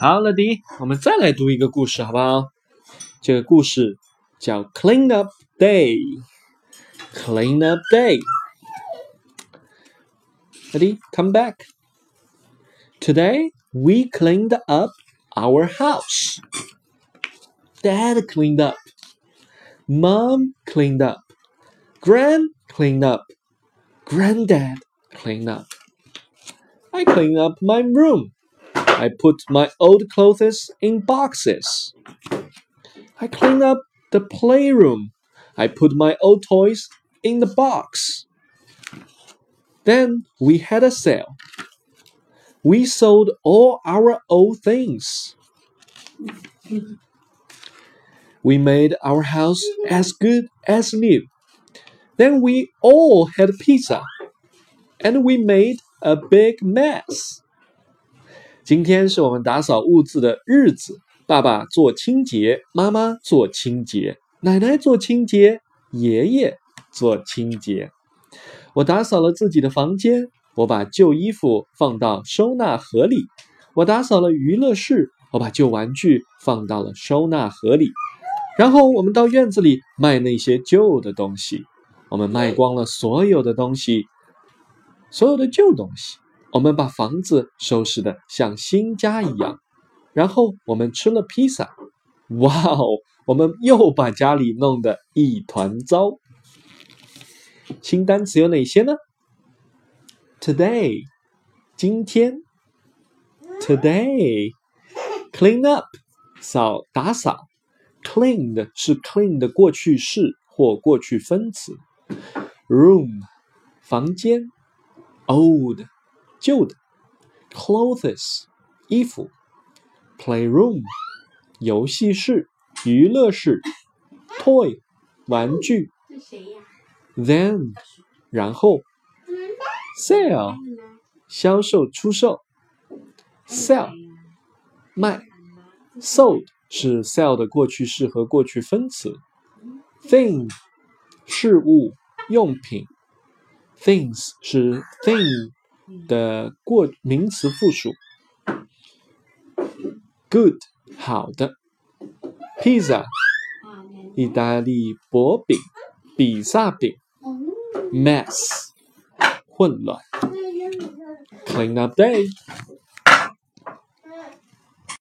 好，乐迪，我们再来读一个故事，好不好？这个故事叫 Clean Up Day。Clean Up Day。Ready? Come back. Today we cleaned up our house. Dad cleaned up. Mom cleaned up. Gran cleaned up. Granddad cleaned up. I cleaned up my room. I put my old clothes in boxes. I cleaned up the playroom. I put my old toys in the box. Then we had a sale. We sold all our old things. We made our house as good as new. Then we all had pizza. And we made a big mess. 今天是我们打扫屋子的日子。爸爸做清洁，妈妈做清洁，奶奶做清洁，爷爷做清洁。我打扫了自己的房间，我把旧衣服放到收纳盒里。我打扫了娱乐室，我把旧玩具放到了收纳盒里。然后我们到院子里卖那些旧的东西。我们卖光了所有的东西，所有的旧东西。我们把房子收拾的像新家一样。然后我们吃了披萨。哇哦！我们又把家里弄得一团糟。新单词有哪些呢？Today，今天。Today，clean up，扫打扫。Cleaned 是 clean 的过去式或过去分词。Room，房间。Old，旧的。Clothes，衣服。Playroom，游戏室、娱乐室。Toy，玩具。Then，然后。Sale，销售出售。Sell，卖。Sold 是 sell 的过去式和过去分词。Thing，事物、用品。Things 是 thing 的过名词复数。Good，好的。Pizza，意大利薄饼、比萨饼。Mess，混乱。Clean up day。